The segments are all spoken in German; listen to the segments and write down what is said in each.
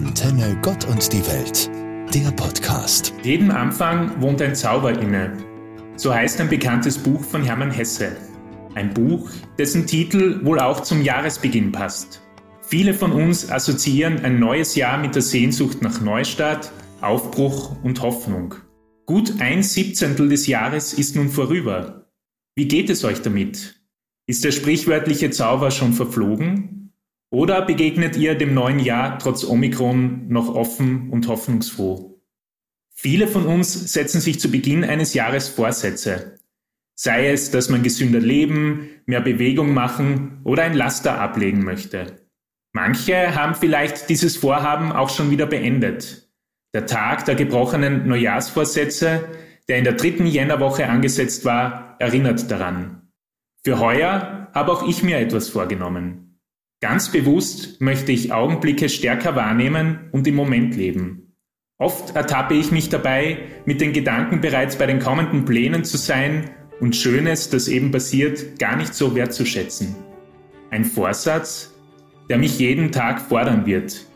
Antenne Gott und die Welt, der Podcast. Jedem Anfang wohnt ein Zauber inne. So heißt ein bekanntes Buch von Hermann Hesse. Ein Buch, dessen Titel wohl auch zum Jahresbeginn passt. Viele von uns assoziieren ein neues Jahr mit der Sehnsucht nach Neustart, Aufbruch und Hoffnung. Gut ein Siebzehntel des Jahres ist nun vorüber. Wie geht es euch damit? Ist der sprichwörtliche Zauber schon verflogen? Oder begegnet ihr dem neuen Jahr trotz Omikron noch offen und hoffnungsfroh? Viele von uns setzen sich zu Beginn eines Jahres Vorsätze. Sei es, dass man gesünder leben, mehr Bewegung machen oder ein Laster ablegen möchte. Manche haben vielleicht dieses Vorhaben auch schon wieder beendet. Der Tag der gebrochenen Neujahrsvorsätze, der in der dritten Jännerwoche angesetzt war, erinnert daran. Für heuer habe auch ich mir etwas vorgenommen. Ganz bewusst möchte ich Augenblicke stärker wahrnehmen und im Moment leben. Oft ertappe ich mich dabei, mit den Gedanken bereits bei den kommenden Plänen zu sein und Schönes, das eben passiert, gar nicht so wertzuschätzen. Ein Vorsatz, der mich jeden Tag fordern wird,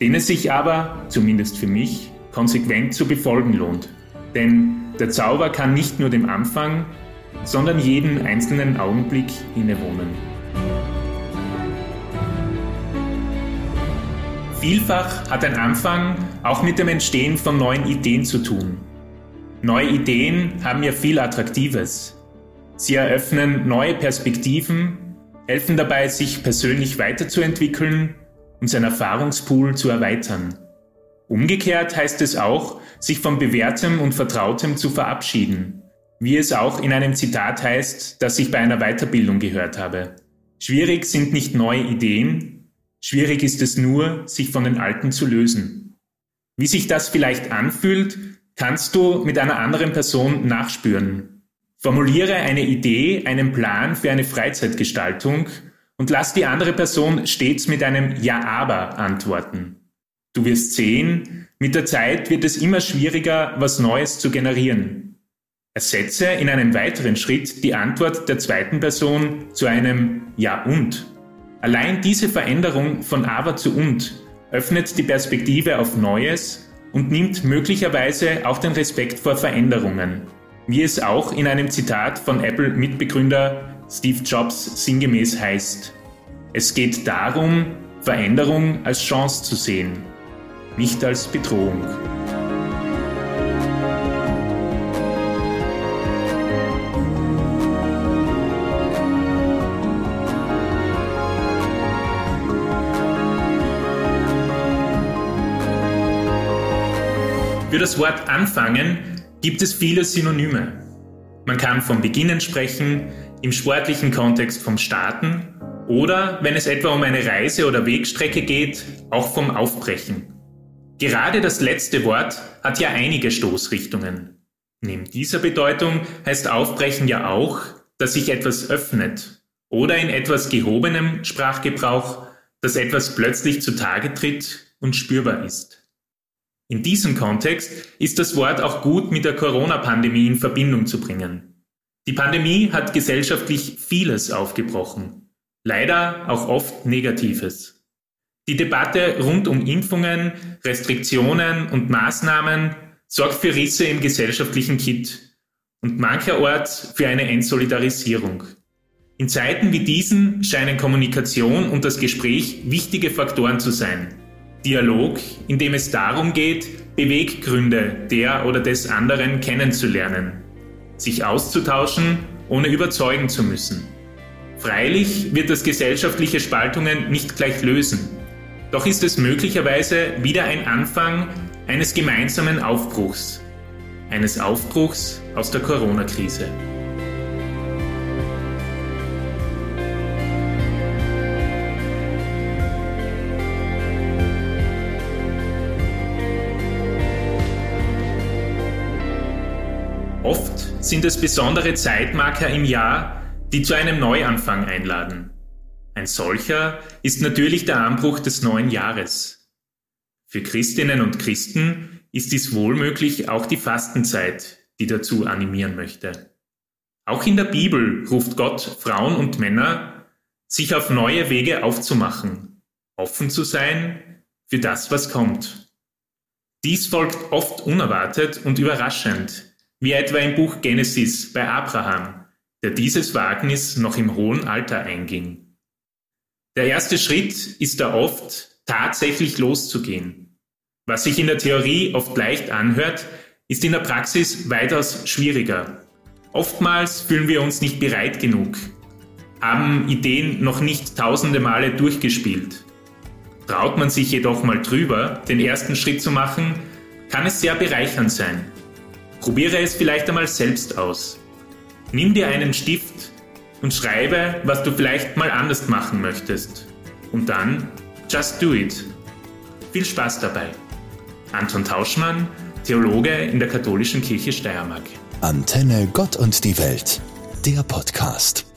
den es sich aber, zumindest für mich, konsequent zu befolgen lohnt. Denn der Zauber kann nicht nur dem Anfang, sondern jeden einzelnen Augenblick innewohnen. Vielfach hat ein Anfang auch mit dem Entstehen von neuen Ideen zu tun. Neue Ideen haben ja viel Attraktives. Sie eröffnen neue Perspektiven, helfen dabei, sich persönlich weiterzuentwickeln und seinen Erfahrungspool zu erweitern. Umgekehrt heißt es auch, sich von Bewährtem und Vertrautem zu verabschieden wie es auch in einem Zitat heißt, das ich bei einer Weiterbildung gehört habe. Schwierig sind nicht neue Ideen, schwierig ist es nur, sich von den alten zu lösen. Wie sich das vielleicht anfühlt, kannst du mit einer anderen Person nachspüren. Formuliere eine Idee, einen Plan für eine Freizeitgestaltung und lass die andere Person stets mit einem Ja aber antworten. Du wirst sehen, mit der Zeit wird es immer schwieriger, was Neues zu generieren. Ersetze in einem weiteren Schritt die Antwort der zweiten Person zu einem Ja und. Allein diese Veränderung von aber zu und öffnet die Perspektive auf Neues und nimmt möglicherweise auch den Respekt vor Veränderungen, wie es auch in einem Zitat von Apple-Mitbegründer Steve Jobs sinngemäß heißt. Es geht darum, Veränderung als Chance zu sehen, nicht als Bedrohung. Für das Wort anfangen gibt es viele Synonyme. Man kann vom Beginnen sprechen, im sportlichen Kontext vom Starten oder, wenn es etwa um eine Reise oder Wegstrecke geht, auch vom Aufbrechen. Gerade das letzte Wort hat ja einige Stoßrichtungen. Neben dieser Bedeutung heißt Aufbrechen ja auch, dass sich etwas öffnet oder in etwas gehobenem Sprachgebrauch, dass etwas plötzlich zutage tritt und spürbar ist. In diesem Kontext ist das Wort auch gut mit der Corona-Pandemie in Verbindung zu bringen. Die Pandemie hat gesellschaftlich vieles aufgebrochen, leider auch oft Negatives. Die Debatte rund um Impfungen, Restriktionen und Maßnahmen sorgt für Risse im gesellschaftlichen Kit und mancherorts für eine Entsolidarisierung. In Zeiten wie diesen scheinen Kommunikation und das Gespräch wichtige Faktoren zu sein. Dialog, in dem es darum geht, Beweggründe der oder des anderen kennenzulernen, sich auszutauschen, ohne überzeugen zu müssen. Freilich wird das gesellschaftliche Spaltungen nicht gleich lösen, doch ist es möglicherweise wieder ein Anfang eines gemeinsamen Aufbruchs, eines Aufbruchs aus der Corona-Krise. Sind es besondere Zeitmarker im Jahr, die zu einem Neuanfang einladen. Ein solcher ist natürlich der Anbruch des neuen Jahres. Für Christinnen und Christen ist dies wohlmöglich auch die Fastenzeit, die dazu animieren möchte. Auch in der Bibel ruft Gott Frauen und Männer, sich auf neue Wege aufzumachen, offen zu sein für das, was kommt. Dies folgt oft unerwartet und überraschend, wie etwa im Buch Genesis bei Abraham, der dieses Wagnis noch im hohen Alter einging. Der erste Schritt ist da oft, tatsächlich loszugehen. Was sich in der Theorie oft leicht anhört, ist in der Praxis weitaus schwieriger. Oftmals fühlen wir uns nicht bereit genug, haben Ideen noch nicht tausende Male durchgespielt. Traut man sich jedoch mal drüber, den ersten Schritt zu machen, kann es sehr bereichernd sein. Probiere es vielleicht einmal selbst aus. Nimm dir einen Stift und schreibe, was du vielleicht mal anders machen möchtest. Und dann, just do it. Viel Spaß dabei. Anton Tauschmann, Theologe in der Katholischen Kirche Steiermark. Antenne Gott und die Welt, der Podcast.